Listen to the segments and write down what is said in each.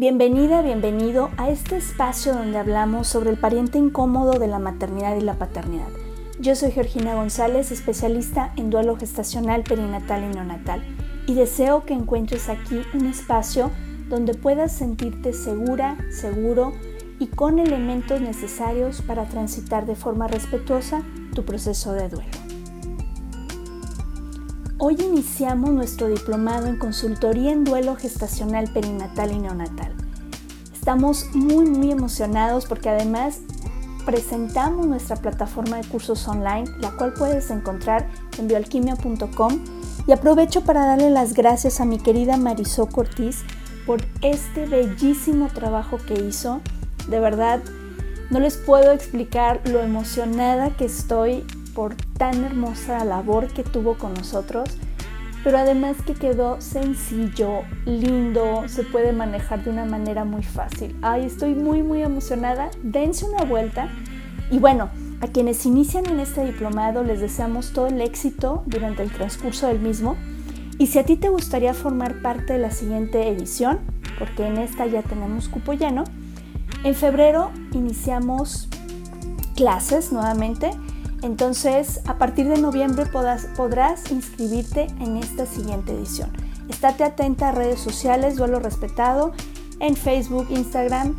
Bienvenida, bienvenido a este espacio donde hablamos sobre el pariente incómodo de la maternidad y la paternidad. Yo soy Georgina González, especialista en duelo gestacional, perinatal y neonatal, y deseo que encuentres aquí un espacio donde puedas sentirte segura, seguro y con elementos necesarios para transitar de forma respetuosa tu proceso de duelo. Hoy iniciamos nuestro diplomado en consultoría en duelo gestacional, perinatal y neonatal. Estamos muy muy emocionados porque además presentamos nuestra plataforma de cursos online, la cual puedes encontrar en bioalquimia.com y aprovecho para darle las gracias a mi querida Marisol Cortiz por este bellísimo trabajo que hizo. De verdad, no les puedo explicar lo emocionada que estoy por tan hermosa labor que tuvo con nosotros, pero además que quedó sencillo, lindo, se puede manejar de una manera muy fácil. Ay, estoy muy muy emocionada. Dense una vuelta y bueno, a quienes inician en este diplomado les deseamos todo el éxito durante el transcurso del mismo. Y si a ti te gustaría formar parte de la siguiente edición, porque en esta ya tenemos cupo lleno, en febrero iniciamos clases nuevamente entonces, a partir de noviembre podrás, inscribirte en esta siguiente edición. Estate atenta a redes sociales, duelo respetado, en Facebook, Instagram,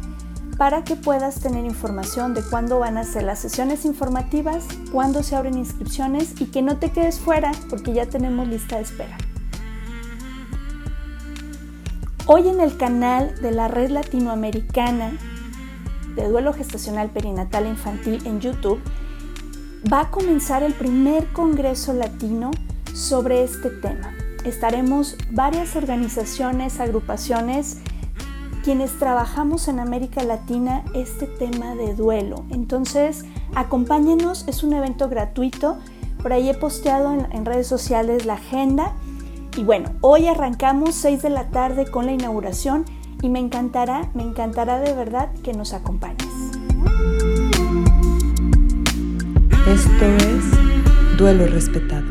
para que puedas tener información de cuándo van a ser las sesiones informativas, cuándo se abren inscripciones y que no te quedes fuera porque ya tenemos lista de espera. Hoy en el canal de la Red Latinoamericana de Duelo Gestacional Perinatal Infantil en YouTube va a comenzar el primer Congreso Latino sobre este tema. Estaremos varias organizaciones, agrupaciones, quienes trabajamos en América Latina este tema de duelo. Entonces, acompáñenos, es un evento gratuito. Por ahí he posteado en, redes sociales la agenda. Y bueno, hoy arrancamos 6 de la tarde con la inauguración y me encantará, me encantará de verdad que nos acompañes. Esto es Duelo Respetado.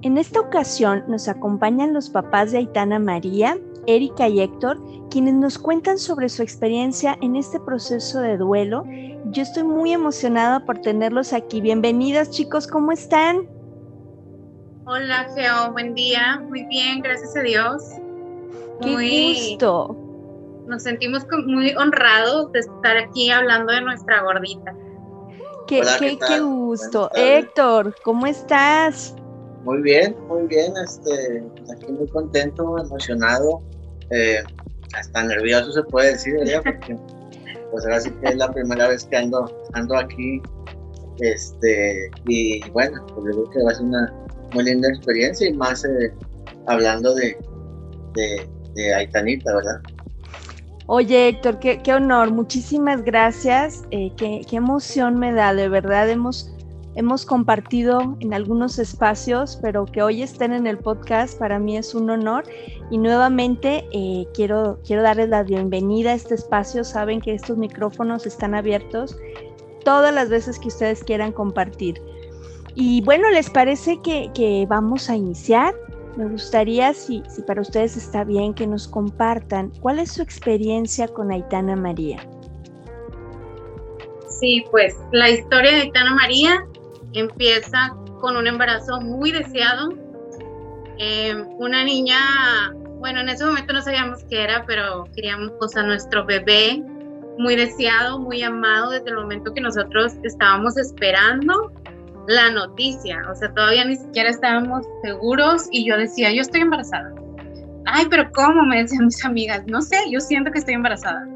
En esta ocasión nos acompañan los papás de Aitana María, Erika y Héctor, quienes nos cuentan sobre su experiencia en este proceso de duelo. Yo estoy muy emocionada por tenerlos aquí. Bienvenidos chicos, ¿cómo están? Hola Geo, buen día. Muy bien, gracias a Dios. ¡Qué gusto! Nos sentimos muy honrados de estar aquí hablando de nuestra gordita. Qué, qué, gusto. Héctor, ¿cómo estás? Muy bien, muy bien. Este, aquí muy contento, emocionado, eh, hasta nervioso se puede decir, ¿verdad? Porque pues ahora sí que es la primera vez que ando, ando aquí. Este, y bueno, pues yo creo que va a ser una muy linda experiencia y más eh, hablando de, de Aitanita, ¿verdad? Oye, Héctor, qué, honor, muchísimas gracias, eh, qué, emoción me da, de verdad hemos, hemos compartido en algunos espacios, pero que hoy estén en el podcast para mí es un honor y nuevamente eh, quiero, quiero darles la bienvenida a este espacio, saben que estos micrófonos están abiertos todas las veces que ustedes quieran compartir. Y bueno, ¿les parece que, que vamos a iniciar? Me gustaría, si, si para ustedes está bien, que nos compartan cuál es su experiencia con Aitana María. Sí, pues la historia de Aitana María empieza con un embarazo muy deseado. Em, una niña, bueno, en ese momento no sabíamos qué era, pero queríamos a nuestro bebé muy deseado, muy amado desde el momento que nosotros estábamos esperando la noticia, o sea, todavía ni siquiera estábamos seguros y yo decía, yo estoy embarazada. Ay, pero ¿cómo? Me decían mis amigas, no sé, yo siento que estoy embarazada.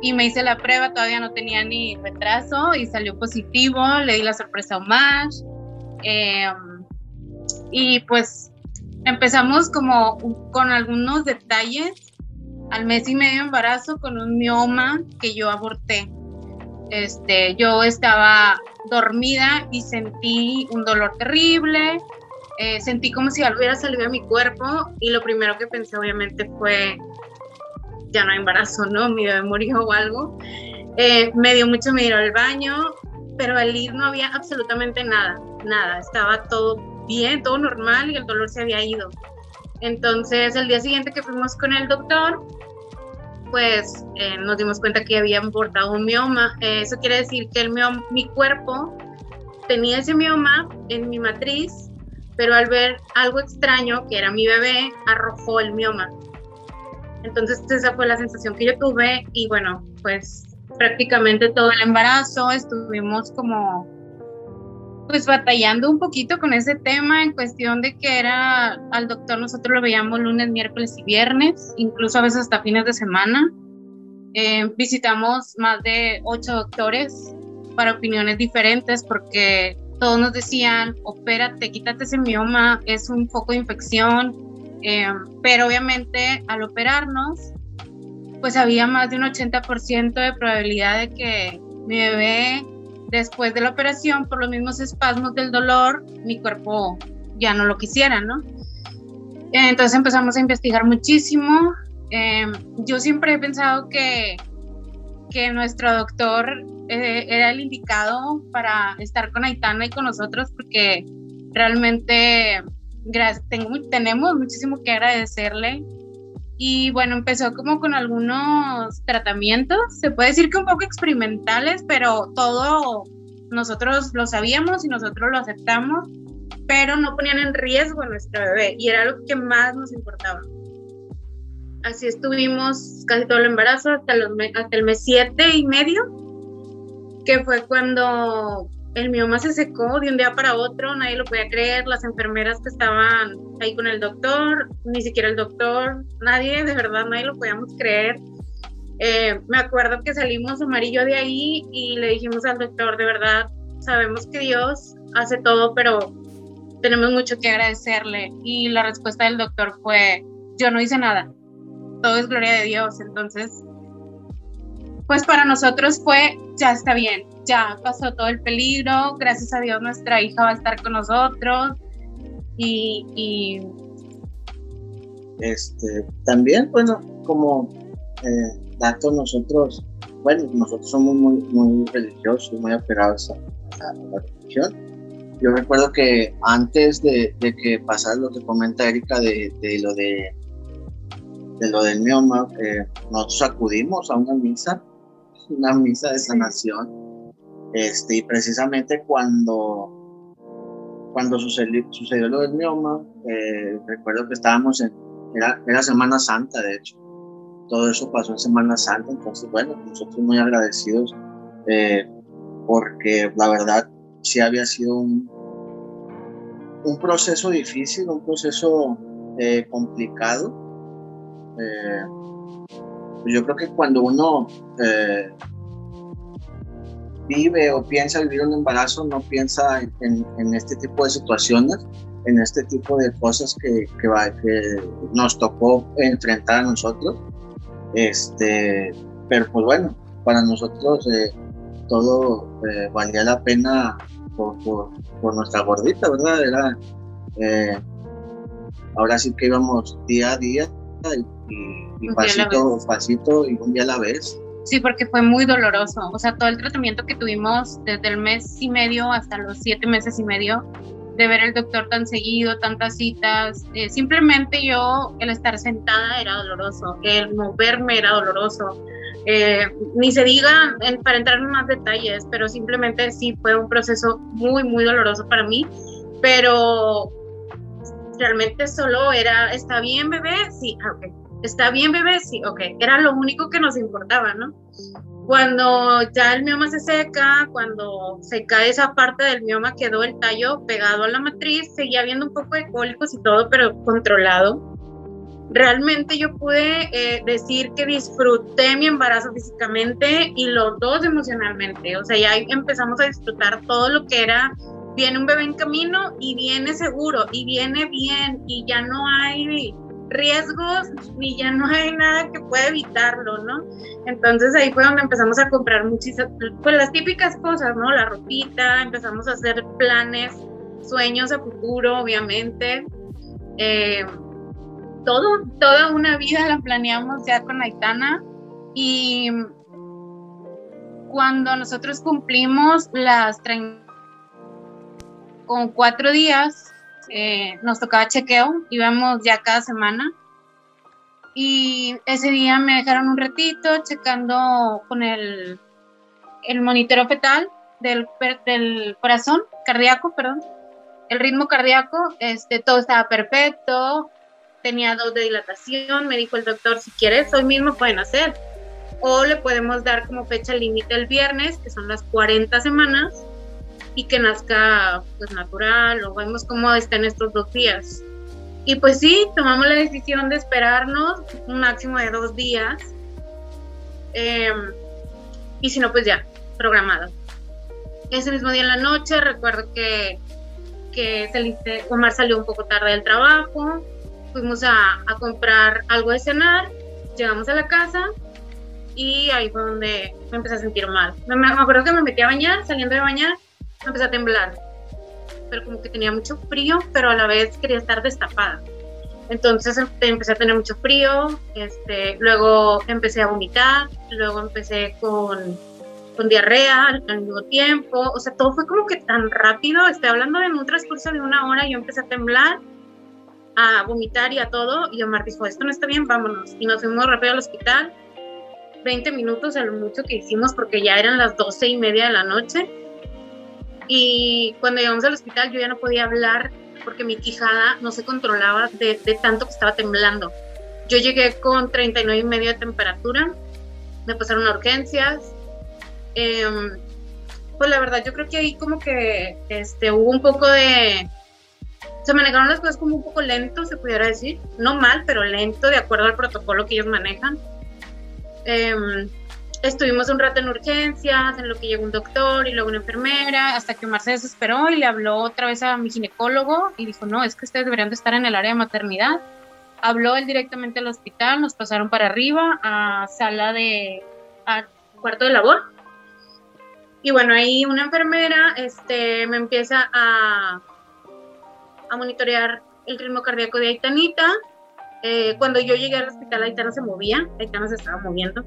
Y me hice la prueba, todavía no tenía ni retraso y salió positivo, le di la sorpresa a Omar. Em, y pues empezamos como con algunos detalles al mes y medio embarazo con un mioma que yo aborté. Este, yo estaba dormida y sentí un dolor terrible, eh, sentí como si algo hubiera salido de mi cuerpo y lo primero que pensé obviamente fue, ya no hay embarazo, ¿no? Mi bebé murió o algo. Eh, me dio mucho miedo al baño, pero al ir no había absolutamente nada, nada, estaba todo bien, todo normal y el dolor se había ido. Entonces, el día siguiente que fuimos con el doctor, pues eh, nos dimos cuenta que había importado un mioma. Eh, eso quiere decir que el mi cuerpo tenía ese mioma en mi matriz, pero al ver algo extraño, que era mi bebé, arrojó el mioma. Entonces esa fue la sensación que yo tuve y bueno, pues prácticamente todo el embarazo estuvimos como pues batallando un poquito con ese tema en cuestión de que era al doctor nosotros lo veíamos lunes, miércoles y viernes, incluso a veces hasta fines de semana. Eh, visitamos más de ocho doctores para opiniones diferentes porque todos nos decían, opérate, quítate ese mioma, es un foco de infección, eh, pero obviamente al operarnos, pues había más de un 80% de probabilidad de que mi bebé después de la operación, por los mismos espasmos del dolor, mi cuerpo ya no lo quisiera, ¿no? Entonces empezamos a investigar muchísimo. Em, yo siempre he pensado que, que nuestro doctor eh, era el indicado para estar con Aitana y con nosotros porque realmente tengo, tenemos muchísimo que agradecerle y bueno, empezó como con algunos tratamientos, se puede decir que un poco experimentales, pero todo nosotros lo sabíamos y nosotros lo aceptamos, pero no ponían en riesgo a nuestro bebé y era lo que más nos importaba. Así estuvimos casi todo el embarazo hasta, los, hasta el mes siete y medio, que fue cuando el mioma se secó de un día para otro, nadie lo podía creer, las enfermeras que estaban ahí con el doctor, ni siquiera el doctor, nadie, de verdad, nadie lo podíamos creer. Eh, me acuerdo que salimos amarillo de ahí y le dijimos al doctor, de verdad, sabemos que Dios hace todo, pero tenemos mucho que agradecerle. Y la respuesta del doctor fue, yo no hice nada, todo es gloria de Dios. Entonces, pues para nosotros fue, ya está bien, ya pasó todo el peligro, gracias a Dios nuestra hija va a estar con nosotros y, este también bueno como eh, dato nosotros bueno nosotros somos muy muy religiosos muy apegados a, la religión. Yo recuerdo que antes de, que pasara lo que comenta Erika de, lo de de lo del mioma eh, nosotros acudimos a una misa una misa de sanación este, y precisamente cuando, cuando sucedió, sucedió lo del mioma, eh, recuerdo que estábamos en, era, era, Semana Santa, de hecho. Todo eso pasó en Semana Santa, entonces, bueno, nosotros muy agradecidos eh, porque la verdad sí había sido un, un proceso difícil, un proceso eh, complicado. yo creo que cuando uno vive o piensa vivir un embarazo no piensa en, este tipo de situaciones, en este tipo de cosas que, que, que nos tocó enfrentar a nosotros. Este, pero pues bueno, para nosotros eh, todo eh, valía la pena por, por, nuestra gordita, ¿verdad? Era, eh, ahora sí que íbamos día a día y, y pasito, pasito y un día a la vez. Sí, porque fue muy doloroso. O sea, todo el tratamiento que tuvimos desde el mes y medio hasta los siete meses y medio, de ver el doctor tan seguido, tantas citas, eh, simplemente yo, el estar sentada era doloroso, el moverme era doloroso. Eh, ni se diga para entrar en más detalles, pero simplemente sí fue un proceso muy, muy doloroso para mí. Pero realmente solo era, ¿está bien, bebé? Sí, ah, ok ¿Está bien, bebé? Sí, ok. Era lo único que nos importaba, ¿no? Cuando ya el mioma se seca, cuando se cae esa parte del mioma, quedó el tallo pegado a la matriz, seguía habiendo un poco de cólicos y todo, pero controlado. Realmente yo pude eh, decir que disfruté mi embarazo físicamente y los dos emocionalmente. O sea, ya empezamos a disfrutar todo lo que era viene un bebé en camino y viene seguro y viene bien y ya no hay riesgos ni ya no hay nada que pueda evitarlo, ¿no? Entonces ahí fue donde empezamos a comprar muchísimas, pues las típicas cosas, ¿no? La ropita, empezamos a hacer planes, sueños a futuro, obviamente. Eh, todo, toda una vida la planeamos ya con Aitana y cuando nosotros cumplimos las con cuatro días, eh, nos tocaba chequeo, íbamos ya cada semana. Y ese día me dejaron un ratito checando con el, el monitoreo fetal del, del corazón, cardíaco, perdón, el ritmo cardíaco, este, todo estaba perfecto, tenía dos de dilatación, me dijo el doctor, si quieres, hoy mismo pueden hacer. O le podemos dar como fecha límite el viernes, que son las 40 semanas, y que nazca pues natural, o vemos cómo está en estos dos días. Y pues sí, tomamos la decisión de esperarnos un máximo de dos días. Em, y si no, pues ya, programado. Ese mismo día en la noche, recuerdo que, que Omar salió un poco tarde del trabajo, fuimos a, a, comprar algo de cenar, llegamos a la casa y ahí fue donde me empecé a sentir mal. Me, me, acuerdo que me metí a bañar, saliendo de bañar, empecé a temblar, pero como que tenía mucho frío, pero a la vez quería estar destapada. Entonces em, empecé a tener mucho frío, este, luego empecé a vomitar, luego empecé con, con diarrea al, mismo tiempo, o sea, todo fue como que tan rápido, estoy hablando de un transcurso de una hora, yo empecé a temblar, a vomitar y a todo, y Omar dijo, esto no está bien, vámonos, y nos fuimos rápido al hospital, 20 minutos a lo mucho que hicimos porque ya eran las 12 y media de la noche, y cuando llegamos al hospital yo ya no podía hablar porque mi quijada no se controlaba de, tanto que estaba temblando. Yo llegué con 39 y medio de temperatura, me pasaron a urgencias. Em, pues la verdad, yo creo que ahí como que este, hubo un poco de... Se manejaron las cosas como un poco lento, se pudiera decir. No mal, pero lento, de acuerdo al protocolo que ellos manejan. Eh, estuvimos un rato en urgencias, en lo que llegó un doctor y luego una enfermera, hasta que Omar se desesperó y le habló otra vez a mi ginecólogo y dijo, no, es que ustedes deberían de estar en el área de maternidad. Habló él directamente al hospital, nos pasaron para arriba a sala de, a cuarto de labor. Y bueno, ahí una enfermera este, me empieza a, a monitorear el ritmo cardíaco de Aitanita. Eh, cuando yo llegué al hospital, Aitana se movía, Aitana se estaba moviendo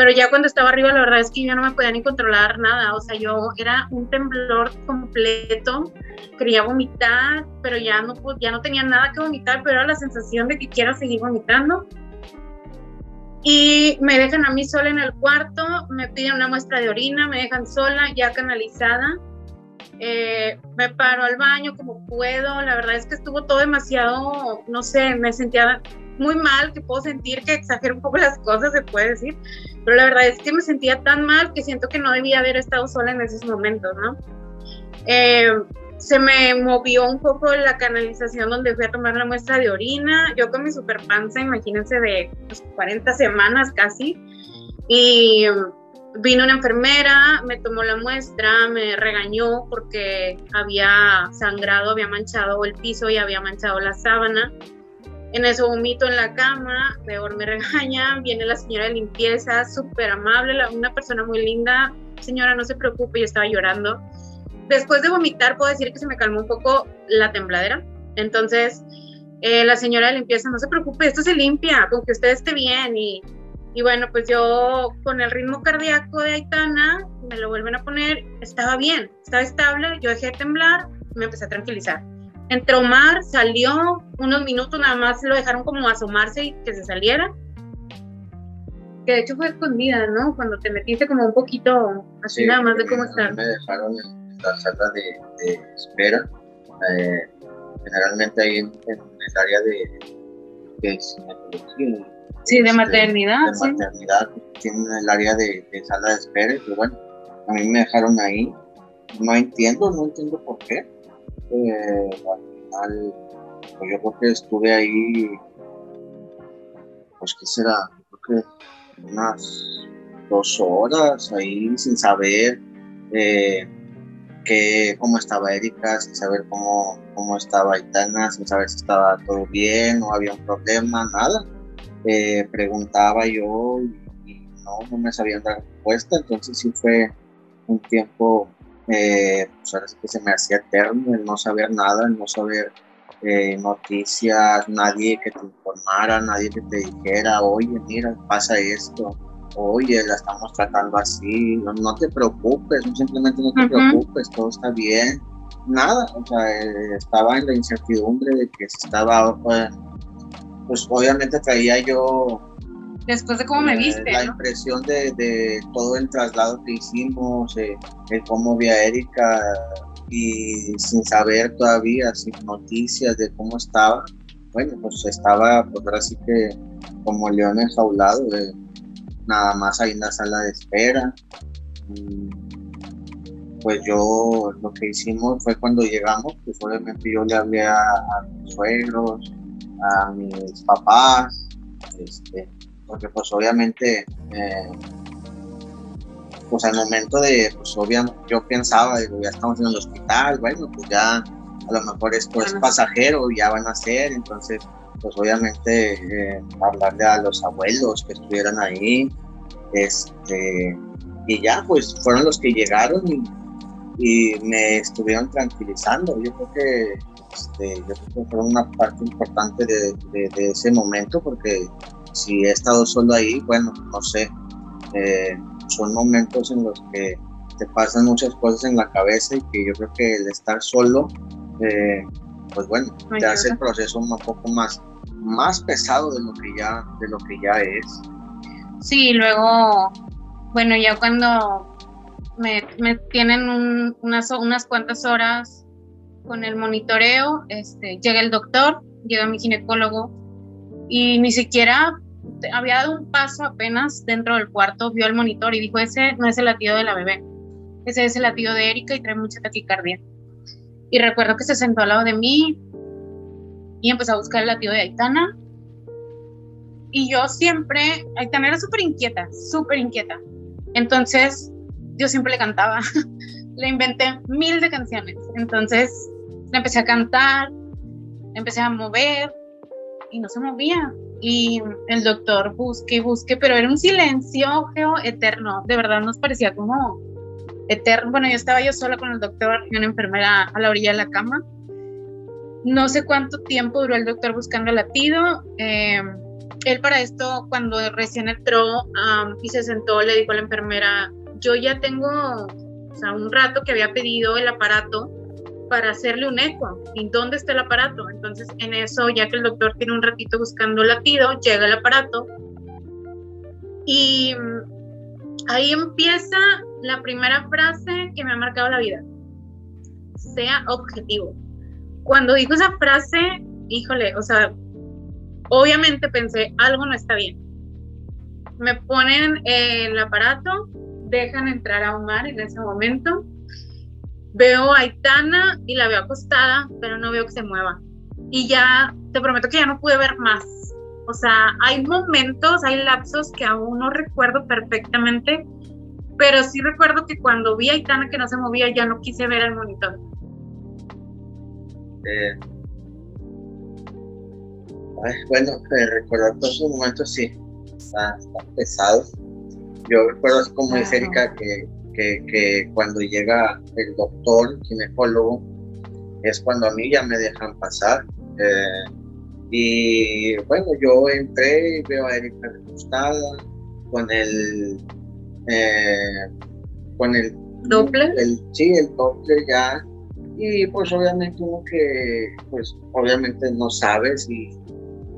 pero ya cuando estaba arriba, la verdad es que yo no me podía ni controlar nada. O sea, yo era un temblor completo. Quería vomitar, pero ya no, ya no tenía nada que vomitar, pero era la sensación de que quiero seguir vomitando. Y me dejan a mí sola en el cuarto, me piden una muestra de orina, me dejan sola, ya canalizada. Eh, me paro al baño como puedo. La verdad es que estuvo todo demasiado, no sé, me sentía muy mal, que puedo sentir que exagero un poco las cosas, se puede decir, pero la verdad es que me sentía tan mal que siento que no debía haber estado sola en esos momentos, ¿no? Eh, se me movió un poco la canalización donde fui a tomar la muestra de orina, yo con mi super panza, imagínense, de 40 pues, semanas casi, y vino una enfermera, me tomó la muestra, me regañó porque había sangrado, había manchado el piso y había manchado la sábana. En eso vomito en la cama, peor me regaña, viene la señora de limpieza, súper amable, una persona muy linda, señora, no se preocupe, yo estaba llorando. Después de vomitar, puedo decir que se me calmó un poco la tembladera. Entonces, eh, la señora de limpieza, no se preocupe, esto se limpia, con que usted esté bien. Y, y bueno, pues yo con el ritmo cardíaco de Aitana, me lo vuelven a poner, estaba bien, estaba estable, yo dejé de temblar, me empecé a tranquilizar. Entró Omar, salió unos minutos, nada más lo dejaron como asomarse y que se saliera. Que de hecho fue escondida, ¿no? Cuando te metiste como un poquito así nada más de cómo estar. Me dejaron en la sala de, espera. Eh, generalmente ahí en, el área de, de Sí, de maternidad. De maternidad, tienen el área de, sala de espera, y bueno, a mí me dejaron ahí. No entiendo, no entiendo por qué al final, pues yo creo que estuve ahí, pues qué será, creo que unas dos horas ahí sin saber eh, que, cómo estaba Erika, sin saber cómo, cómo estaba Aitana, sin saber si estaba todo bien, no había un problema, nada. Eh, preguntaba yo y, no, no me sabían dar respuesta, entonces sí fue un tiempo eh, pues ahora sí que se me hacía eterno el no saber nada, el no saber eh, noticias, nadie que te informara, nadie que te dijera, oye, mira, pasa esto. oye, la estamos tratando así, no, te preocupes, simplemente no te preocupes, todo está bien. Nada, o sea, eh, estaba en la incertidumbre de que estaba, pues, pues obviamente traía yo después de cómo me eh, viste. La impresión de, todo el traslado que hicimos, eh, el cómo vi a Erika y sin saber todavía, sin noticias de cómo estaba. Bueno, pues estaba, pues ahora sí que como león enjaulado, de, nada más ahí en la sala de espera. pues yo lo que hicimos fue cuando llegamos, pues obviamente yo le hablé a, a mis suegros, a mis papás, este, porque pues obviamente, eh, pues al momento de, pues obviamente yo pensaba, digo, ya estamos en el hospital, bueno, pues ya a lo mejor esto es pasajero, ya van a ser, entonces pues obviamente eh, hablarle a los abuelos que estuvieran ahí, este, y ya pues fueron los que llegaron y, me estuvieron tranquilizando, yo creo que este, yo creo que fue una parte importante de, de ese momento porque si he estado solo ahí, bueno, no sé, eh, son momentos en los que te pasan muchas cosas en la cabeza y que yo creo que el estar solo, eh, pues bueno, te hace el proceso un poco más, más pesado de lo que ya, de lo que ya es. Sí, luego, bueno, ya cuando me, tienen unas, unas cuantas horas con el monitoreo, este, llega el doctor, llega mi ginecólogo y ni siquiera había dado un paso apenas dentro del cuarto, vio el monitor y dijo, ese no es el latido de la bebé, ese es el latido de Erika y trae mucha taquicardia. Y recuerdo que se sentó al lado de mí y empezó a buscar el latido de Aitana. Y yo siempre, Aitana era súper inquieta, súper inquieta. Entonces, yo siempre le cantaba. le inventé mil de canciones. Entonces, le empecé a cantar, empecé a mover, y no se movía. Y el doctor busque busque, pero era un silencio eterno. De verdad nos parecía como eterno. Bueno, yo estaba yo sola con el doctor y una enfermera a la orilla de la cama. No sé cuánto tiempo duró el doctor buscando el latido. Em, él para esto, cuando recién entró y se sentó, le dijo a la enfermera, yo ya tengo o sea, un rato que había pedido el aparato para hacerle un eco. ¿Y dónde está el aparato? Entonces, en eso, ya que el doctor tiene un ratito buscando latido, llega el aparato y mm, ahí empieza la primera frase que me ha marcado la vida. Sea objetivo. Cuando dijo esa frase, híjole, o sea, obviamente pensé, algo no está bien. Me ponen el aparato, dejan entrar a Omar en ese momento veo a Aitana y la veo acostada, pero no veo que se mueva. Y ya, te prometo que ya no pude ver más. O sea, hay momentos, hay lapsos que aún no recuerdo perfectamente, pero sí recuerdo que cuando vi a Aitana que no se movía, ya no quise ver el monitor. Eh, bueno, eh, recordar todos esos momentos sí, está, pesado. Yo recuerdo, como dice Erika, que que, cuando llega el doctor, ginecólogo, es cuando a mí ya me dejan pasar. Eh, y bueno, yo entré y veo a Erika recostada con el... Eh, con el ¿Doppler? sí, el Doppler ya. Y pues obviamente uno que, pues obviamente no sabes y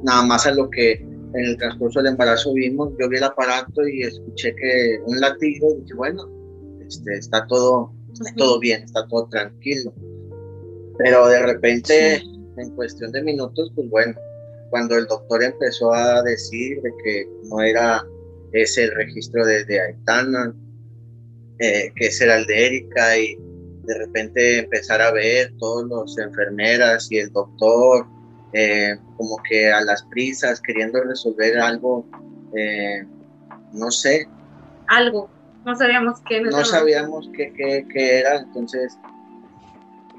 nada más a lo que en el transcurso del embarazo vimos, yo vi el aparato y escuché que un latido y dije, bueno, este, está todo, todo bien, está todo tranquilo. Pero de repente, en cuestión de minutos, pues bueno, cuando el doctor empezó a decir de que no era ese el registro de, de Aitana, eh, que ese era el de Erika, y de repente empezar a ver todos los enfermeras y el doctor, eh, como que a las prisas, queriendo resolver algo, eh, no sé. Algo no sabíamos qué. No sabíamos qué, qué, era, entonces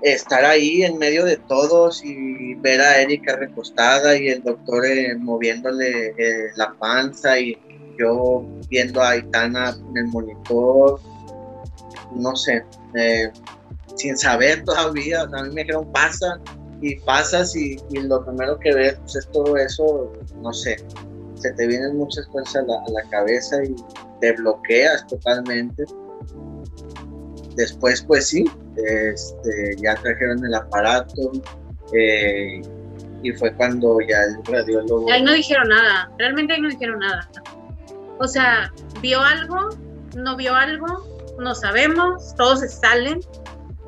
estar ahí en medio de todos y ver a Erika recostada y el doctor eh, moviéndole eh, la panza y yo viendo a Aitana en el monitor, no sé, eh, sin saber todavía, a mí me dijeron pasa y pasas y, lo primero que ves pues, es todo eso, no sé, se te vienen muchas cosas a la, cabeza y te bloqueas totalmente. Después, pues sí, este, ya trajeron el aparato eh, y fue cuando ya el radiólogo... Ahí no dijeron nada, realmente ahí no dijeron nada. O sea, vio algo, no vio algo, no sabemos, todos salen.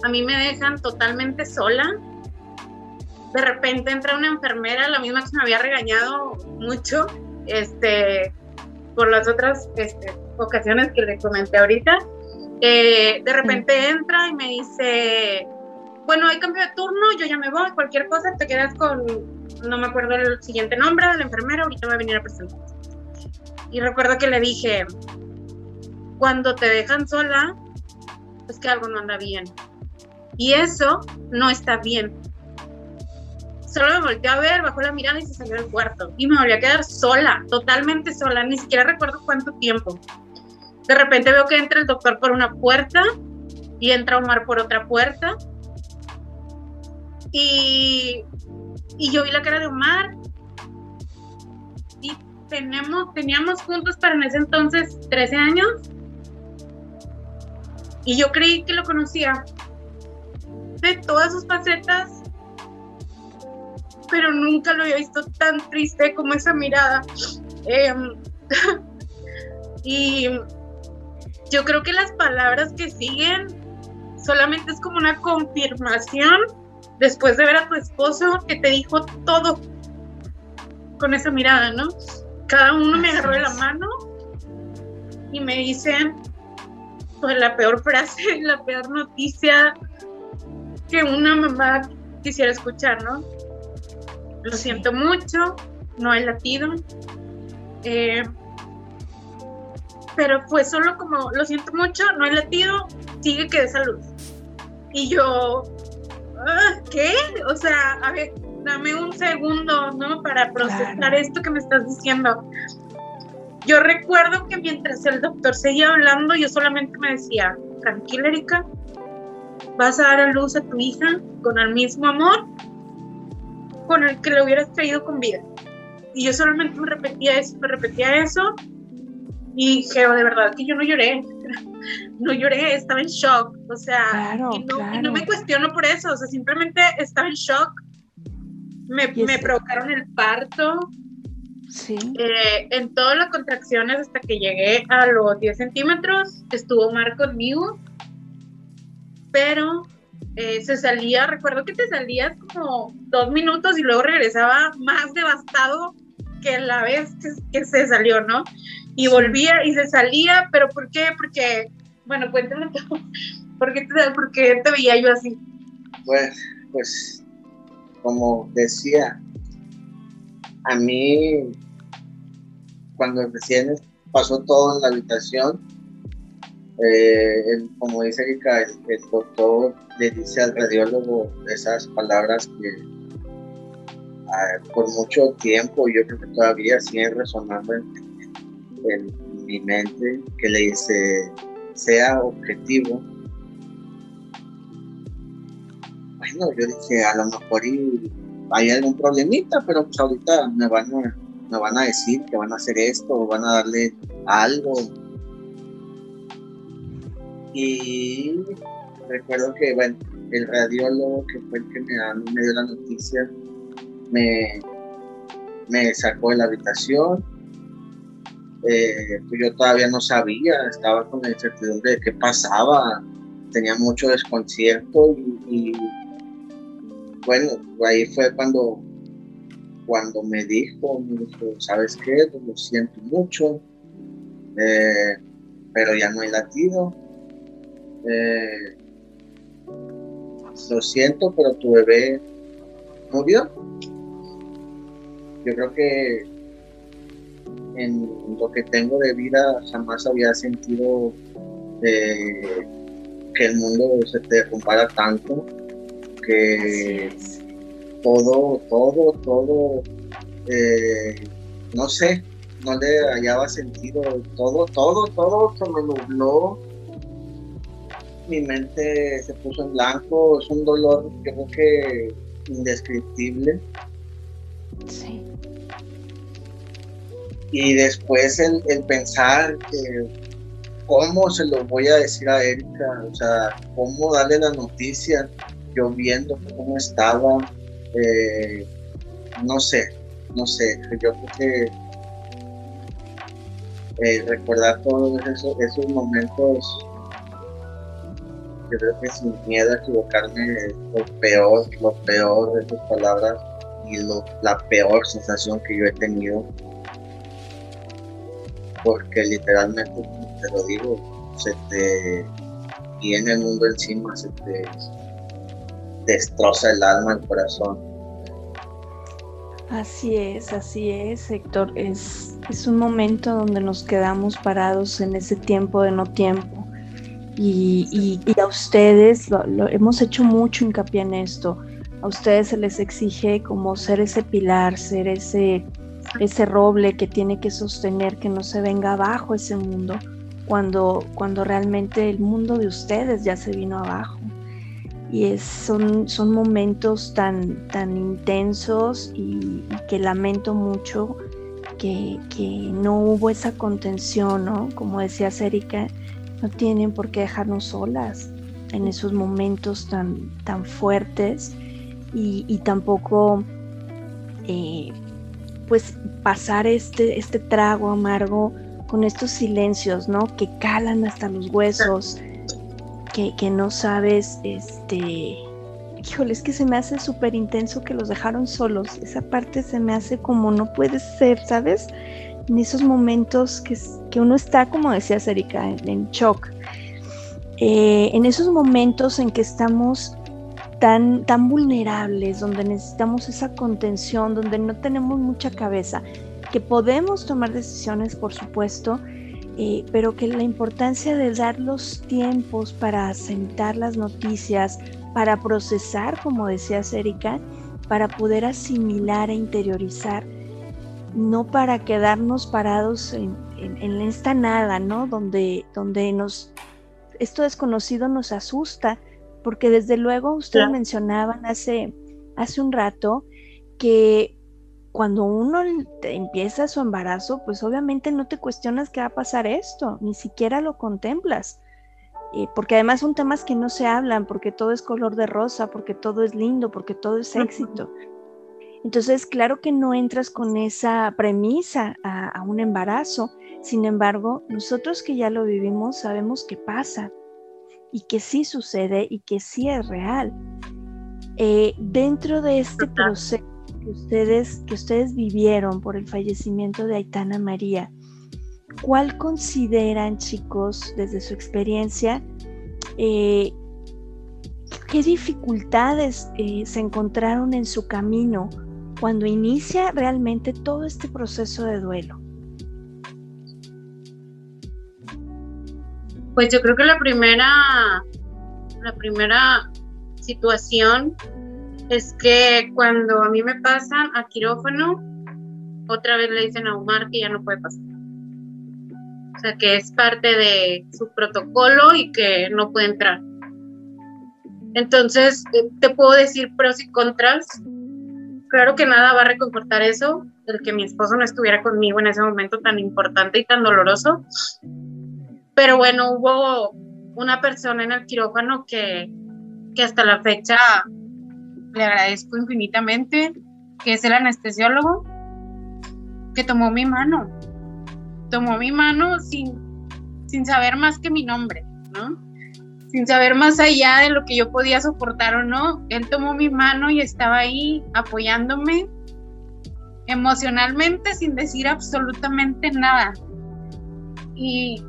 A mí me dejan totalmente sola. De repente entra una enfermera, la misma que me había regañado mucho, este, por las otras este, ocasiones que le comenté ahorita. Eh, de repente entra y me dice, bueno, hay cambio de turno, yo ya me voy, cualquier cosa, te quedas con, no me acuerdo el siguiente nombre de la enfermera, ahorita va a venir a presentar. Y recuerdo que le dije, cuando te dejan sola, es que algo no anda bien. Y eso no está bien. Solo me volteé a ver, bajó la mirada y se salió del cuarto. Y me volví a quedar sola, totalmente sola. Ni siquiera recuerdo cuánto tiempo. De repente veo que entra el doctor por una puerta y entra Omar por otra puerta. Y, y yo vi la cara de Omar. Y tenemos, teníamos juntos para en ese entonces 13 años. Y yo creí que lo conocía de todas sus facetas, pero nunca lo había visto tan triste como esa mirada. Em, y yo creo que las palabras que siguen solamente es como una confirmación después de ver a tu esposo que te dijo todo con esa mirada, ¿no? Cada uno me agarró de la mano y me dicen pues la peor frase, la peor noticia que una mamá quisiera escuchar, ¿no? Lo siento mucho, no he latido. Eh, pero fue solo como, lo siento mucho, no he latido, sigue que de salud. Y yo, ah, ¿qué? O sea, a ver, dame un segundo, ¿no? Para procesar esto que me estás diciendo. Yo recuerdo que mientras el doctor seguía hablando, yo solamente me decía, tranquila Erika, vas a dar a luz a tu hija con el mismo amor con el que le hubieras traído con vida. Y yo solamente me repetía eso, me repetía eso y dije, de verdad que yo no lloré, no lloré, estaba en shock, o sea, y, no, me cuestiono por eso, o sea, simplemente estaba en shock, me, me provocaron el parto, sí. Eh, en todas las contracciones hasta que llegué a los 10 centímetros, estuvo Mar conmigo, pero eh, se salía, recuerdo que te salías como dos minutos y luego regresaba más devastado que la vez que, que se salió, ¿no? y volvía y se salía, pero ¿por qué? Porque, bueno, cuéntame todo, ¿por qué te, por qué te veía yo así? Pues, pues, como decía, a mí, cuando recién pasó todo en la habitación, eh, como dice Erika, el, doctor le dice al radiólogo esas palabras que por mucho tiempo yo creo que todavía siguen resonando en, en mi mente que le dice sea objetivo. Bueno, yo dije, a lo mejor hay algún problemita, pero pues ahorita me van a, me van a decir que van a hacer esto o van a darle algo. Y recuerdo que, bueno, el radiólogo que fue el que me, me dio la noticia, me, me sacó de la habitación, eh, pues yo todavía no sabía, estaba con la incertidumbre de qué pasaba, tenía mucho desconcierto y, bueno, ahí fue cuando, cuando me dijo, ¿sabes qué? Pues lo siento mucho, eh, pero ya no hay latido. Eh, lo siento, pero tu bebé murió. Yo creo que en lo que tengo de vida jamás había sentido eh, que el mundo se derrumbara tanto, que todo, todo, todo, eh, no sé, no le hallaba sentido, todo, todo, todo se me nubló, mi mente se puso en blanco, es un dolor creo que indescriptible. Sí. Y después el, el pensar que cómo se lo voy a decir a Erika, o sea, cómo darle la noticia, yo viendo cómo estaba, eh, no sé, no sé, yo creo que eh, recordar todos esos, esos momentos, yo creo que sin miedo a equivocarme, lo peor, lo peor de esas palabras y la peor sensación que yo he tenido, porque literalmente te lo digo, se te viene el mundo encima, se te destroza el alma, el corazón. Así es, así es, Héctor. Es, es un momento donde nos quedamos parados en ese tiempo de no tiempo. Y, a ustedes, lo, hemos hecho mucho hincapié en esto, a ustedes se les exige como ser ese pilar, ser ese, ese roble que tiene que sostener que no se venga abajo ese mundo, cuando, cuando realmente el mundo de ustedes ya se vino abajo. Y es, son, son momentos tan, tan intensos y, que lamento mucho que, que, no hubo esa contención, ¿no? Como decía Erika, no tienen por qué dejarnos solas en esos momentos tan, tan fuertes y, y tampoco eh, pues pasar este, este trago amargo con estos silencios, ¿no? Que calan hasta los huesos, que, que no sabes, este, híjole, es que se me hace súper intenso que los dejaron solos. Esa parte se me hace como no puede ser, ¿sabes? En esos momentos que, uno está, como decía Erika, en, shock. Eh, en esos momentos en que estamos tan, tan vulnerables, donde necesitamos esa contención, donde no tenemos mucha cabeza, que podemos tomar decisiones, por supuesto, eh, pero que la importancia de dar los tiempos para asentar las noticias, para procesar, como decía Erika, para poder asimilar e interiorizar, no para quedarnos parados en, esta nada, ¿no? Donde, donde nos, esto desconocido nos asusta, porque desde luego ustedes mencionaban hace, hace un rato que cuando uno empieza su embarazo, pues obviamente no te cuestionas qué va a pasar esto, ni siquiera lo contemplas. Eh, porque además son temas que no se hablan, porque todo es color de rosa, porque todo es lindo, porque todo es éxito. Entonces, claro que no entras con esa premisa a, un embarazo, sin embargo, nosotros que ya lo vivimos sabemos qué pasa y que sí sucede y que sí es real. Eh, dentro de este proceso que ustedes, que ustedes vivieron por el fallecimiento de Aitana María, ¿cuál consideran, chicos, desde su experiencia, eh, qué dificultades eh, se encontraron en su camino cuando inicia realmente todo este proceso de duelo? Pues yo creo que la primera, la primera situación es que cuando a mí me pasan a quirófano, otra vez le dicen a Omar que ya no puede pasar. O sea, que es parte de su protocolo y que no puede entrar. Entonces, eh, te puedo decir pros y contras. Claro que nada va a reconfortar eso, el que mi esposo no estuviera conmigo en ese momento tan importante y tan doloroso. Pero bueno, hubo una persona en el quirófano que, que hasta la fecha le agradezco infinitamente, que es el anestesiólogo, que tomó mi mano. Tomó mi mano sin, sin saber más que mi nombre, ¿no? Sin saber más allá de lo que yo podía soportar o no. Él tomó mi mano y estaba ahí apoyándome emocionalmente sin decir absolutamente nada. Y,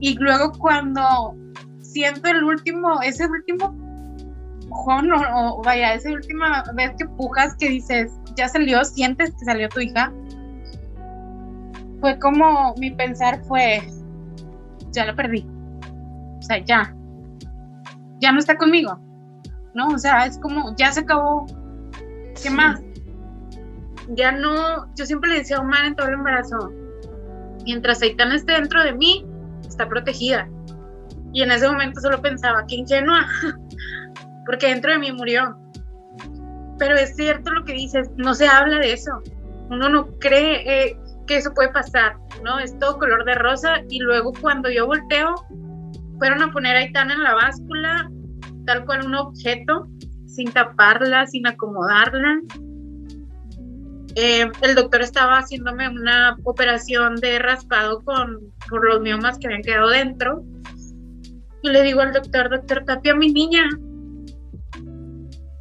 y luego cuando siento el último, ese último o, vaya, esa última vez que pujas que dices, ya salió, sientes que salió tu hija, fue como mi pensar fue, ya la perdí. O sea, ya, ya no está conmigo, ¿no? O sea, es como, ya se acabó, ¿qué más? Ya no, yo siempre le decía a Omar en todo el embarazo, mientras Aitana esté dentro de mí, está protegida. Y en ese momento solo pensaba, qué ingenua, porque dentro de mí murió. Pero es cierto lo que dices, no se habla de eso. uno no cree eh, que eso puede pasar, ¿no? Es todo color de rosa y luego cuando yo volteo, fueron a poner a Aitana en la báscula, tal cual un objeto, sin taparla, sin acomodarla. Eh, el doctor estaba haciéndome una operación de raspado con, por los miomas que habían quedado dentro. Y le digo al doctor, doctor, tapia a mi niña.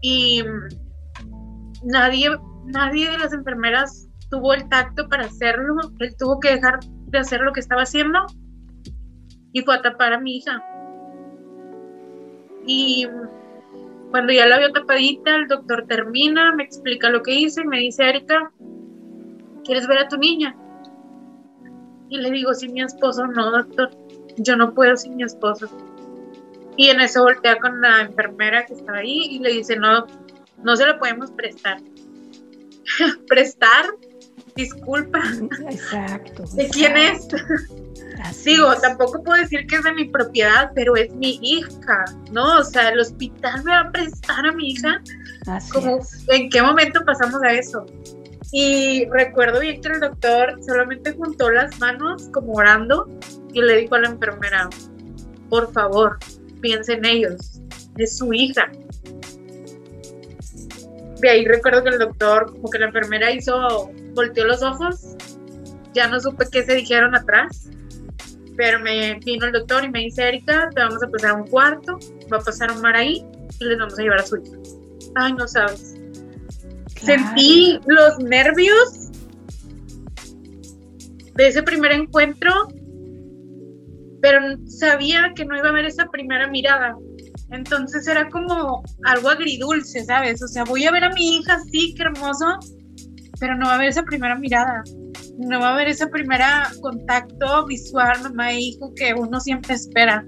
Y nadie, nadie de las enfermeras tuvo el tacto para hacerlo. Él tuvo que dejar de hacer lo que estaba haciendo y fue a tapar a mi hija. Y cuando ya la vio tapadita, el doctor termina, me explica lo que hice y me dice, Erika, ¿quieres ver a tu niña? Y le digo, sin mi esposo, no, doctor, yo no puedo sin mi esposo. Y en eso voltea con la enfermera que estaba ahí y le dice, no, no se lo podemos prestar. ¿Prestar? Disculpa. Exacto. ¿De quién es? Digo, tampoco puedo decir que es de mi propiedad, pero es mi hija, ¿no? O sea, el hospital me va a prestar a mi hija. como, ¿En qué momento pasamos a eso? Y recuerdo bien que el doctor solamente juntó las manos como orando y le dijo a la enfermera, por favor, piense en ellos, es su hija. De ahí recuerdo que el doctor, como que la enfermera hizo, volteó los ojos, ya no supe qué se dijeron atrás, pero me vino el doctor y me dice, Erika, te vamos a pasar a un cuarto, va a pasar un mar ahí y les vamos a llevar a su hija. Ay, no sabes. Sentí los nervios de ese primer encuentro, pero sabía que no iba a haber esa primera mirada. Entonces era como algo agridulce, ¿sabes? O sea, voy a ver a mi hija, sí, qué hermoso, pero no va a haber esa primera mirada no va a haber ese primer contacto visual mamá e hijo que uno siempre espera.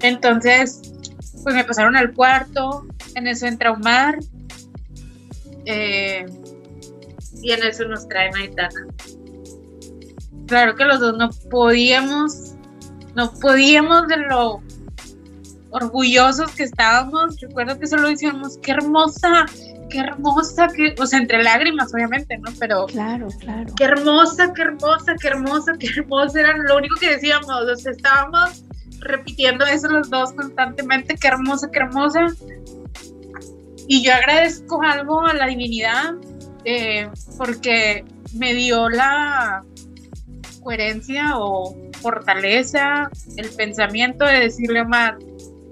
Entonces, pues me pasaron al cuarto, en eso entra Omar, eh, y en eso nos traen a Itana. Claro que los dos no podíamos, no podíamos de lo orgullosos que estábamos. Recuerdo que solo decíamos, qué hermosa, qué hermosa, que, o sea, entre lágrimas, obviamente, ¿no? Pero. Claro, claro. Qué hermosa, qué hermosa, qué hermosa, qué hermosa. Era lo único que decíamos. O sea, estábamos repitiendo eso los dos constantemente. Qué hermosa, qué hermosa. Y yo agradezco algo a la divinidad eh, porque me dio la coherencia o fortaleza, el pensamiento de decirle a Omar,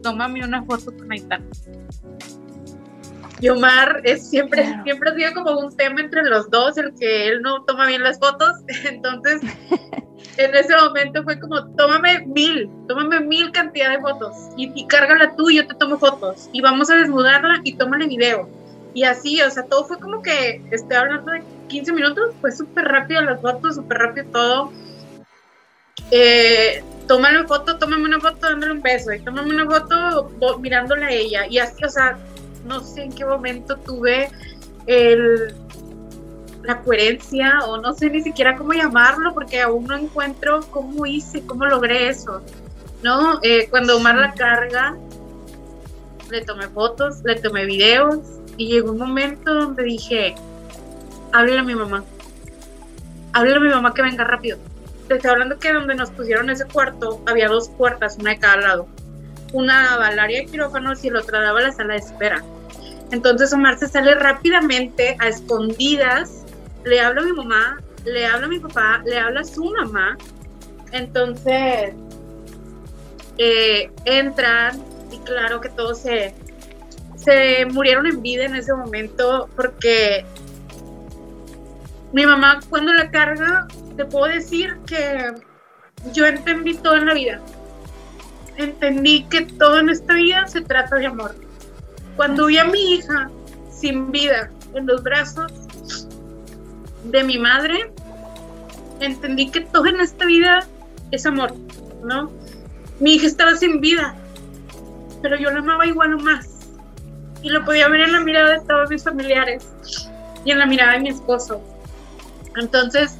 tómame una foto con Aitana. Y Omar es siempre, siempre ha sido como un tema entre los dos, el que él no toma bien las fotos. Entonces, en ese momento fue como, tómame mil, tómame mil cantidad de fotos y, y cárgala tú y yo te tomo fotos. Y vamos a desnudarla y tómale video. Y así, o sea, todo fue como que, estoy hablando de 15 minutos, fue súper rápido las fotos, súper rápido todo. Eh, tómale foto, tómame una foto dándole un beso y tómame una foto mirándola a ella. Y así, o sea, no sé en qué momento tuve el, la coherencia o no sé ni siquiera cómo llamarlo porque aún no encuentro cómo hice, cómo logré eso. ¿No? Eh, cuando Omar la carga, le tomé fotos, le tomé videos y llegó un momento donde dije, háblale a mi mamá, háblale a mi mamá que venga rápido. Te estoy hablando que donde nos pusieron ese cuarto había dos puertas, una de cada lado una daba al área de quirófanos y el otro daba la sala de espera. Entonces Omar se sale rápidamente a escondidas, le habla a mi mamá, le habla a mi papá, le habla a su mamá. Entonces eh, entran y claro que todos se, se murieron en vida en ese momento porque mi mamá cuando la carga, te puedo decir que yo entendí todo en la vida entendí que todo en esta vida se trata de amor. Cuando vi a mi hija sin vida en los brazos de mi madre, entendí que todo en esta vida es amor, ¿no? Mi hija estaba sin vida, pero yo la amaba igual o más. Y lo podía ver en la mirada de todos mis familiares y en la mirada de mi esposo. Entonces,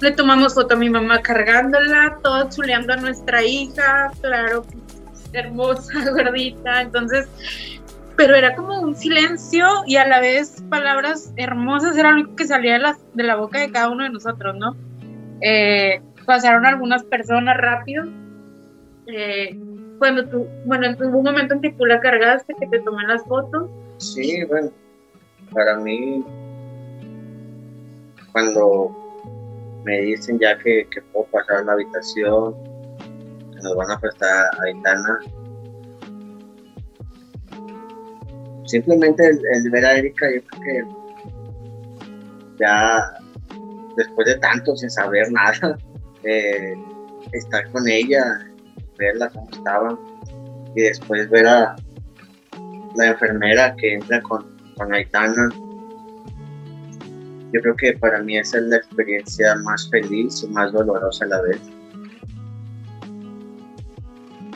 le tomamos foto a mi mamá cargándola, todo chuleando a nuestra hija, claro, hermosa, gordita. Entonces, pero era como un silencio y a la vez palabras hermosas, era lo que salía de la, de la boca de cada uno de nosotros, ¿no? Eh, pasaron algunas personas rápido. Eh, cuando tú, bueno, hubo un momento en que tú la cargaste, que te tomé las fotos. Sí, bueno, para mí, cuando me dicen ya que, que puedo pasar a la habitación, nos van a prestar a Aitana, simplemente el, ver a Erika, yo creo que ya después de tanto sin saber nada, eh, estar con ella, verla como estaba, y después ver a la enfermera que entra con, con Aitana. Yo creo que para mí esa es la experiencia más feliz y más dolorosa a la vez.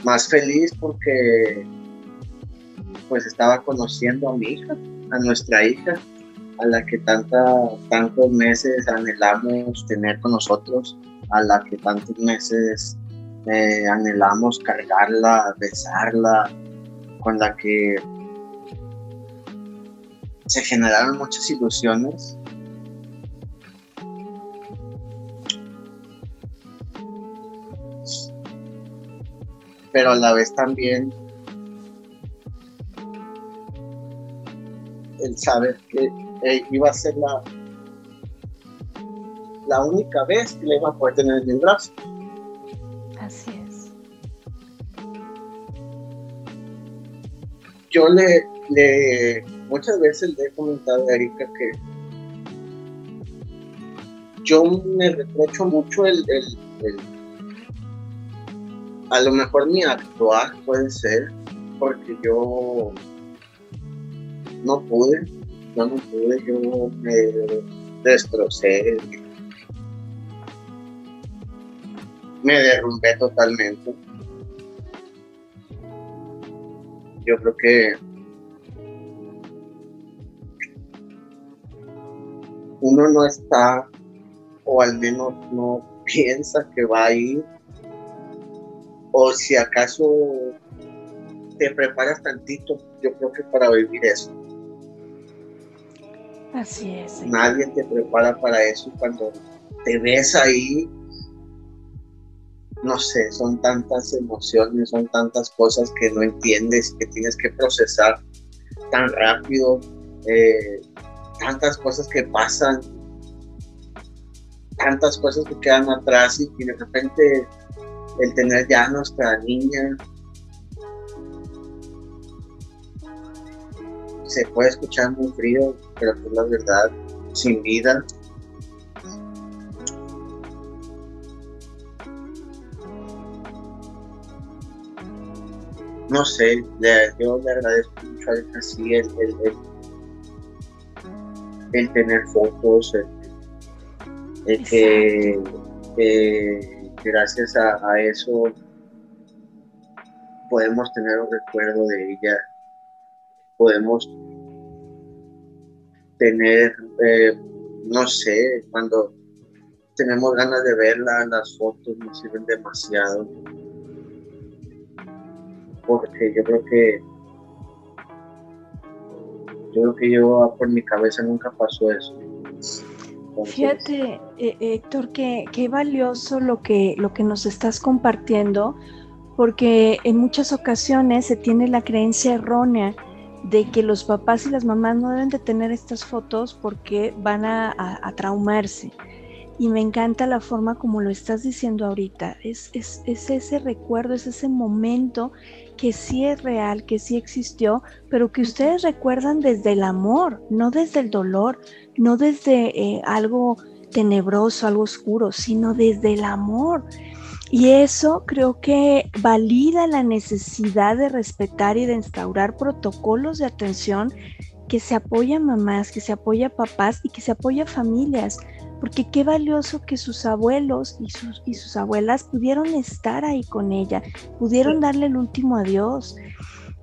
Más feliz porque pues estaba conociendo a mi hija, a nuestra hija, a la que tanta, tantos meses anhelamos tener con nosotros, a la que tantos meses eh, anhelamos cargarla, besarla, con la que se generaron muchas ilusiones. Pero a la vez también el saber que eh, iba a ser la, la única vez que le iba a poder tener en el brazo. Así es. Yo le, le muchas veces le he comentado a Erika que yo me reprocho mucho el, el a lo mejor mi actuar puede ser porque yo no pude, yo no pude, yo me destrocé, me derrumbé totalmente. Yo creo que uno no está, o al menos no piensa que va a ir, o si acaso te preparas tantito, yo creo que para vivir eso. Así es. Nadie te prepara para eso cuando te ves ahí. No sé, son tantas emociones, son tantas cosas que no entiendes, que tienes que procesar tan rápido, eh, tantas cosas que pasan, tantas cosas que quedan atrás y, de repente el tener ya nuestra niña, se puede escuchar muy frío, pero es la verdad, sin vida. No sé, yo le agradezco mucho a así el, el, tener fotos, el, que, gracias a, eso podemos tener un recuerdo de ella podemos tener, eh, no sé, cuando tenemos ganas de verla, las fotos nos sirven demasiado. Porque yo creo que yo creo que yo por mi cabeza nunca pasó eso. Fíjate, eh, Héctor, que qué valioso lo que, lo que nos estás compartiendo, porque en muchas ocasiones se tiene la creencia errónea de que los papás y las mamás no deben de tener estas fotos porque van a, traumarse. Y me encanta la forma como lo estás diciendo ahorita. Es, es, ese recuerdo, es ese momento que sí es real, que sí existió, pero que ustedes recuerdan desde el amor, no desde el dolor, no desde eh, algo tenebroso, algo oscuro, sino desde el amor. Y eso creo que valida la necesidad de respetar y de instaurar protocolos de atención que se apoya a mamás, que se apoya a papás y que se apoya a familias. Porque qué valioso que sus abuelos y sus, y sus abuelas pudieron estar ahí con ella, pudieron darle el último adiós.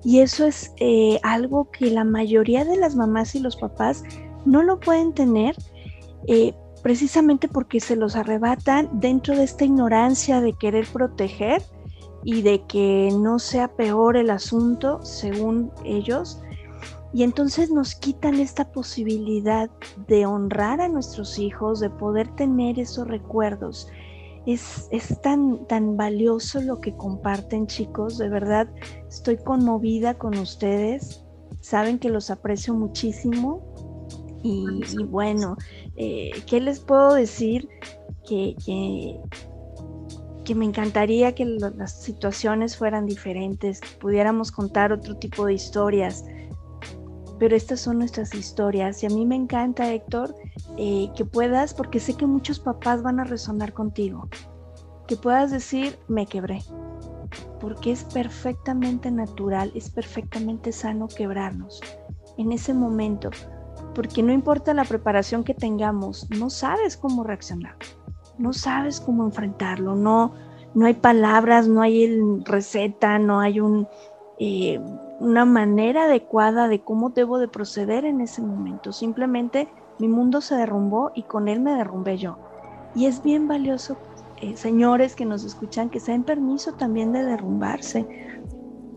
Y eso es eh, algo que la mayoría de las mamás y los papás no lo pueden tener eh, precisamente porque se los arrebatan dentro de esta ignorancia de querer proteger y de que no sea peor el asunto según ellos. Y entonces nos quitan esta posibilidad de honrar a nuestros hijos, de poder tener esos recuerdos. Es, es, tan, tan valioso lo que comparten chicos, de verdad estoy conmovida con ustedes, saben que los aprecio muchísimo y, bueno, eh, ¿qué les puedo decir? Que, que, que me encantaría que las situaciones fueran diferentes, que pudiéramos contar otro tipo de historias, pero estas son nuestras historias. Y a mí me encanta, Héctor, eh, que puedas, porque sé que muchos papás van a resonar contigo, que puedas decir, me quebré, porque es perfectamente natural, es perfectamente sano quebrarnos en ese momento, porque no importa la preparación que tengamos, no sabes cómo reaccionar, no sabes cómo enfrentarlo, no, no hay palabras, no hay receta, no hay un... Eh, una manera adecuada de cómo debo de proceder en ese momento. Simplemente mi mundo se derrumbó y con él me derrumbé yo. Y es bien valioso, eh, señores que nos escuchan, que se den permiso también de derrumbarse.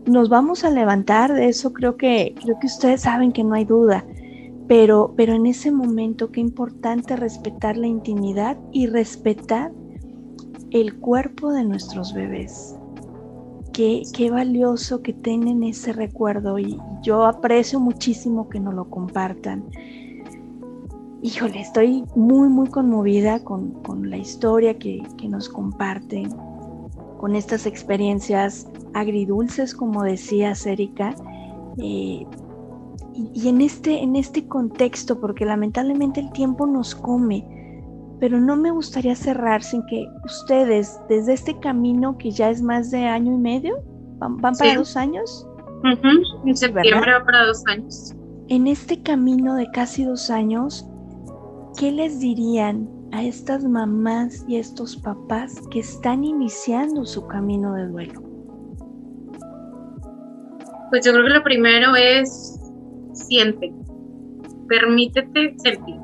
Nos vamos a levantar de eso, creo que, creo que ustedes saben que no hay duda. Pero, pero en ese momento qué importante respetar la intimidad y respetar el cuerpo de nuestros bebés qué, valioso que tienen ese recuerdo y yo aprecio muchísimo que nos lo compartan. Híjole, estoy muy, muy conmovida con, la historia que, nos comparten, con estas experiencias agridulces, como decía Erika. Eh, y, y en, este, en este contexto, porque lamentablemente el tiempo nos come, pero no me gustaría cerrar sin que ustedes, desde este camino que ya es más de año y medio, van, para dos años. En septiembre va para dos años. En este camino de casi dos años, ¿qué les dirían a estas mamás y a estos papás que están iniciando su camino de duelo? Pues yo creo que lo primero es siente, permítete sentir.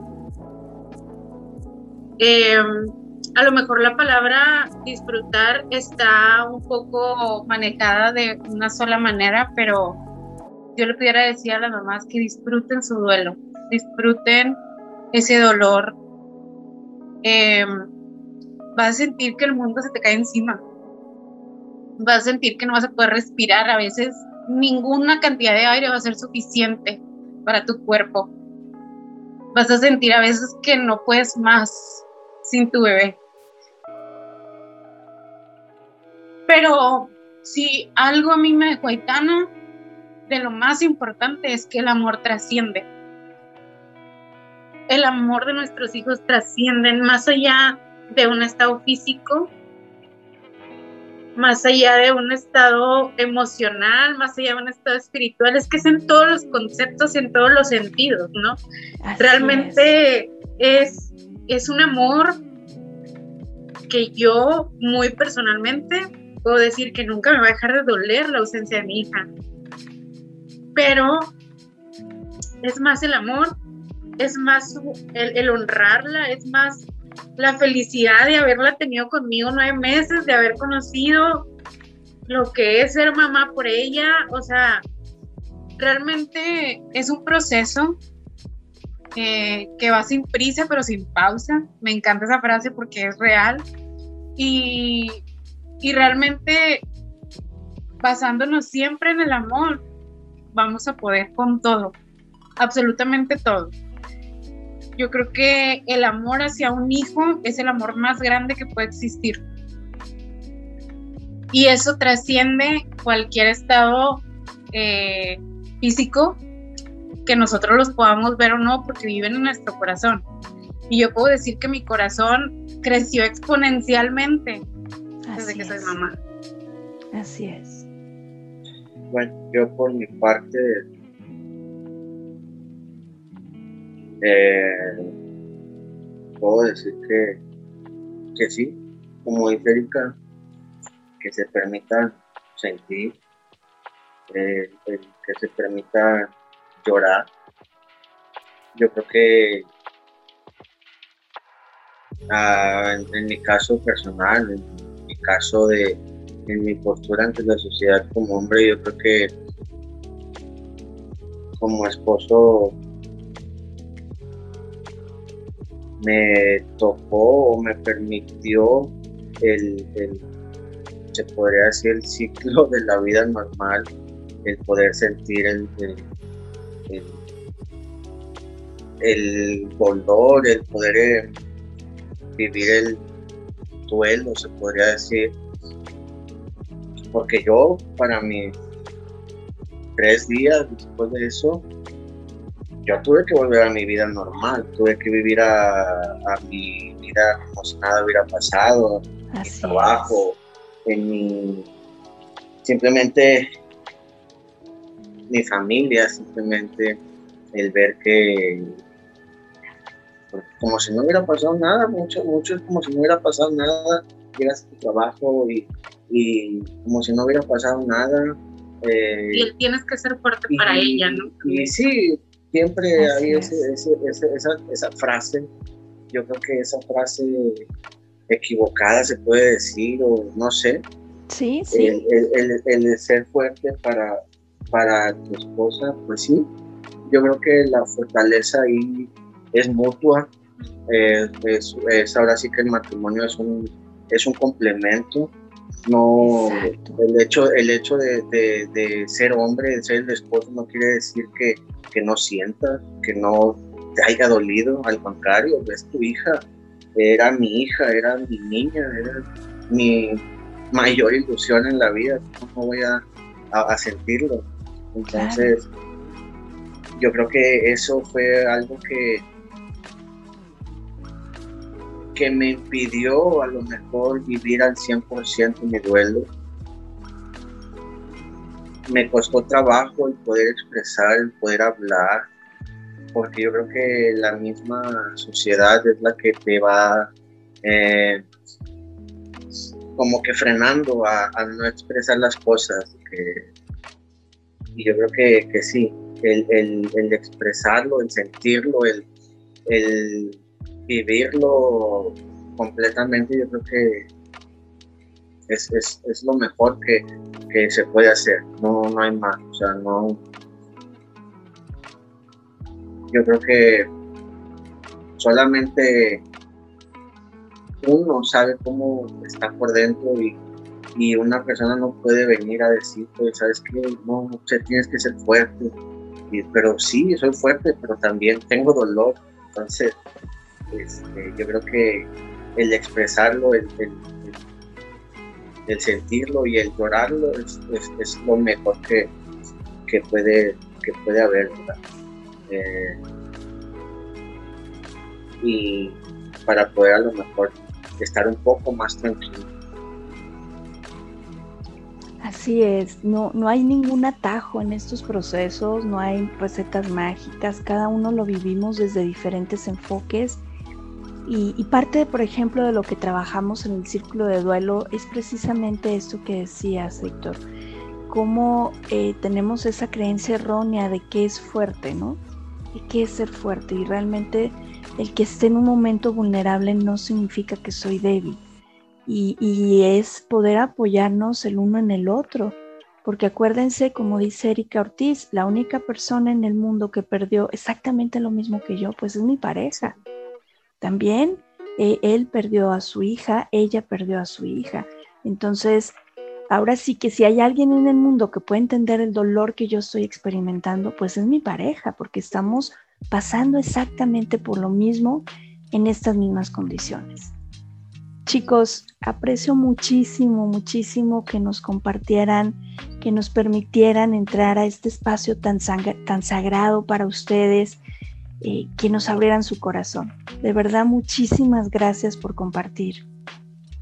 Em, a lo mejor la palabra disfrutar está un poco manejada de una sola manera, pero yo le pudiera decir a las mamás que disfruten su duelo, disfruten ese dolor. Eh, vas a sentir que el mundo se te cae encima. Vas a sentir que no vas a poder respirar. A veces ninguna cantidad de aire va a ser suficiente para tu cuerpo. Vas a sentir a veces que no puedes más, sin tu bebé. Pero si algo a mí me dejó Aitana, de lo más importante es que el amor trasciende. El amor de nuestros hijos trasciende más allá de un estado físico, más allá de un estado emocional, más allá de un estado espiritual, es que es en todos los conceptos, en todos los sentidos, ¿no? Realmente es es un amor que yo muy personalmente puedo decir que nunca me va a dejar de doler la ausencia de mi hija. Pero es más el amor, es más el, honrarla, es más la felicidad de haberla tenido conmigo nueve meses, de haber conocido lo que es ser mamá por ella. O sea, realmente es un proceso que va sin prisa pero sin pausa. Me encanta esa frase porque es real. Y, realmente basándonos siempre en el amor, vamos a poder con todo, absolutamente todo. Yo creo que el amor hacia un hijo es el amor más grande que puede existir. Y eso trasciende cualquier estado eh, físico que nosotros los podamos ver o no, porque viven en nuestro corazón. Y yo puedo decir que mi corazón creció exponencialmente desde que soy mamá. Así es. Bueno, yo por mi parte, eh, puedo decir que, que sí, como dice Erika, que se permita sentir, eh, que se permita llorar. Yo creo que ah, en, mi caso personal, en mi caso de en mi postura ante la sociedad como hombre, yo creo que como esposo me tocó o me permitió el, se podría decir, el ciclo de la vida normal, el poder sentir el, el, dolor, el poder eh, vivir el duelo, se podría decir. Porque yo, para mis tres días después de eso, yo tuve que volver a mi vida normal, tuve que vivir a, mi vida como si nada hubiera pasado, en mi trabajo, en mi, simplemente mi familia, simplemente el ver que como si no hubiera pasado nada, mucho, mucho es como si no hubiera pasado nada, llegas a tu trabajo y, y como si no hubiera pasado nada. Eh, y tienes que ser fuerte para ella, ¿no? Y sí, siempre hay ese, ese, esa, esa frase, yo creo que esa frase equivocada se puede decir, o no sé. Sí, sí. El, el, el, ser fuerte para, para tu esposa, pues sí. Yo creo que la fortaleza ahí es mutua. es, ahora sí que el matrimonio es un, es un complemento. No, el hecho, el hecho de, de, ser hombre, de ser el esposo, no quiere decir que, que no sientas, que no te haya dolido. Al contrario, es tu hija, era mi hija, era mi niña, era mi mayor ilusión en la vida. ¿Cómo voy a, a, sentirlo? Entonces, yo creo que eso fue algo que, que me impidió a lo mejor vivir al 100% mi duelo. Me costó trabajo el poder expresar, el poder hablar, porque yo creo que la misma sociedad es la que te va eh, como que frenando a, no expresar las cosas. Y yo creo que, que sí, el, el, expresarlo, el sentirlo, el, el vivirlo completamente, yo creo que es, es, es lo mejor que, que, se puede hacer, no, no hay más, o sea, no, yo creo que solamente uno sabe cómo está por dentro y, y una persona no puede venir a decir, pues, ¿sabes qué? No, tienes que ser fuerte. Y, pero sí, soy fuerte, pero también tengo dolor. Entonces, este, yo creo que el expresarlo, el, sentirlo y el llorarlo es, es, lo mejor que, que, puede, que puede haber. Eh, y para poder a lo mejor estar un poco más tranquilo. Así es, no, no hay ningún atajo en estos procesos, no hay recetas mágicas, cada uno lo vivimos desde diferentes enfoques. Y, parte, por ejemplo, de lo que trabajamos en el círculo de duelo es precisamente esto que decías, Héctor, cómo eh, tenemos esa creencia errónea de que es fuerte, ¿no? y qué es ser fuerte y realmente el que esté en un momento vulnerable no significa que soy débil y, es poder apoyarnos el uno en el otro. Porque acuérdense, como dice Erika Ortiz, la única persona en el mundo que perdió exactamente lo mismo que yo, pues es mi pareja. También eh, él perdió a su hija, ella perdió a su hija. Entonces, ahora sí que si hay alguien en el mundo que puede entender el dolor que yo estoy experimentando, pues es mi pareja, porque estamos pasando exactamente por lo mismo en estas mismas condiciones. Chicos, aprecio muchísimo, muchísimo que nos compartieran, que nos permitieran entrar a este espacio tan, sagrado para ustedes, eh, que nos abrieran su corazón. De verdad, muchísimas gracias por compartir.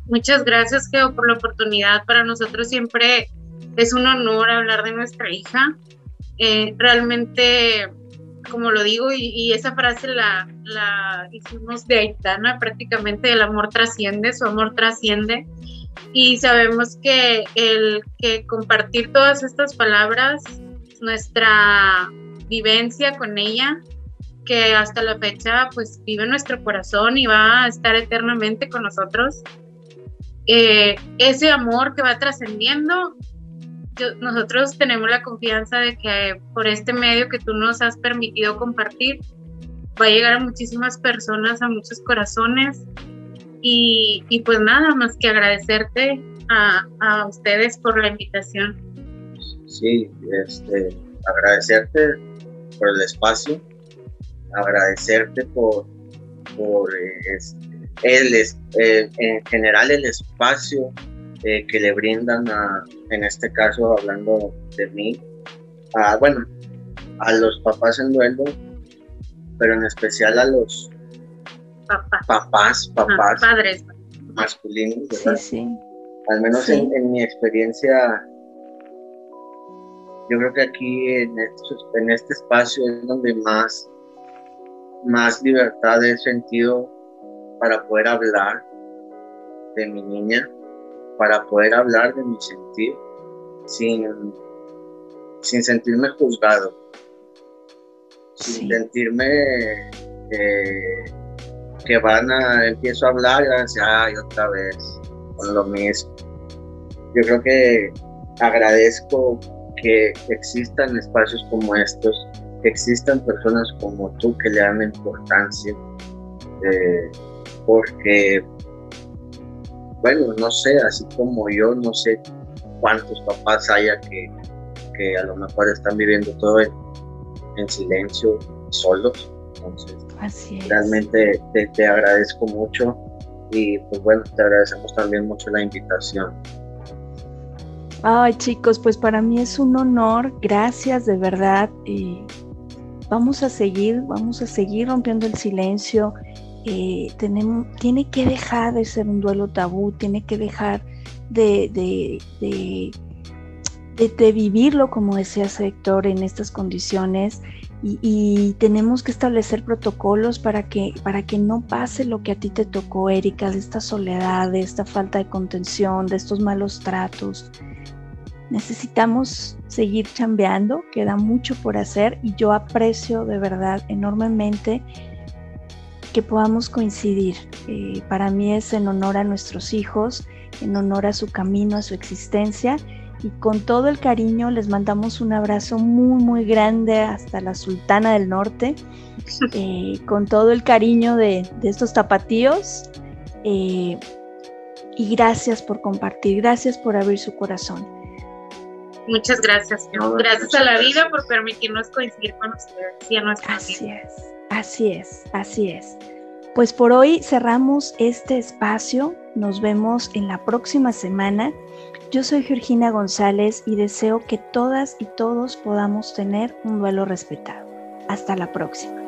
Muchas gracias, Geo, por la oportunidad. Para nosotros siempre es un honor hablar de nuestra hija. Eh, realmente, como lo digo, y, esa frase la, la, hicimos de Aitana, prácticamente el amor trasciende, su amor trasciende. Y sabemos que el que compartir todas estas palabras, nuestra vivencia con ella, que hasta la fecha pues vive en nuestro corazón y va a estar eternamente con nosotros, eh, ese amor que va trascendiendo nosotros tenemos la confianza de que por este medio que tú nos has permitido compartir, va a llegar a muchísimas personas, a muchos corazones. Y, pues nada, más que agradecerte a, a, ustedes por la invitación. Sí, este, agradecerte por el espacio, agradecerte por, por este, el, eh, en general el espacio eh, que le brindan a, en este caso hablando de mí, a, bueno, a los papás en duelo, pero en especial a los papás, papás, padres. masculinos, Al menos en, mi experiencia, yo creo que aquí en, en este espacio es donde más, más libertad he sentido para poder hablar de mi niña, para poder hablar de mi sentir sin, sin sentirme juzgado, sin sentirme eh, que van a, empiezo a hablar y van a decir, ay, otra vez, con lo mismo. Yo creo que agradezco que existan espacios como estos, que existan personas como tú que le dan importancia. Eh, porque, bueno, no sé, así como yo, no sé cuántos papás haya que, a lo mejor están viviendo todo en, silencio, solos. Entonces, realmente te, agradezco mucho y pues bueno, te agradecemos también mucho la invitación. Ay chicos, pues para mí es un honor, gracias de verdad. y vamos a seguir, vamos a seguir rompiendo el silencio eh, tiene que dejar de ser un duelo tabú, tiene que dejar de, de, vivirlo, como decía Héctor, en estas condiciones. Y, tenemos que establecer protocolos para que, para que no pase lo que a ti te tocó, Erika, de esta soledad, de esta falta de contención, de estos malos tratos. Necesitamos seguir chambeando, queda mucho por hacer y yo aprecio de verdad enormemente que podamos coincidir. Eh, para mí es en honor a nuestros hijos, en honor a su camino, a su existencia. Y con todo el cariño les mandamos un abrazo muy, muy grande hasta la Sultana del Norte, eh, con todo el cariño de, estos tapatíos. Eh, y gracias por compartir, gracias por abrir su corazón. Muchas gracias. gracias a la vida por permitirnos coincidir con ustedes y a nuestra Así es. Así es, así es. Pues por hoy cerramos este espacio. Nos vemos en la próxima semana. Yo soy Georgina González y deseo que todas y todos podamos tener un duelo respetado. Hasta la próxima.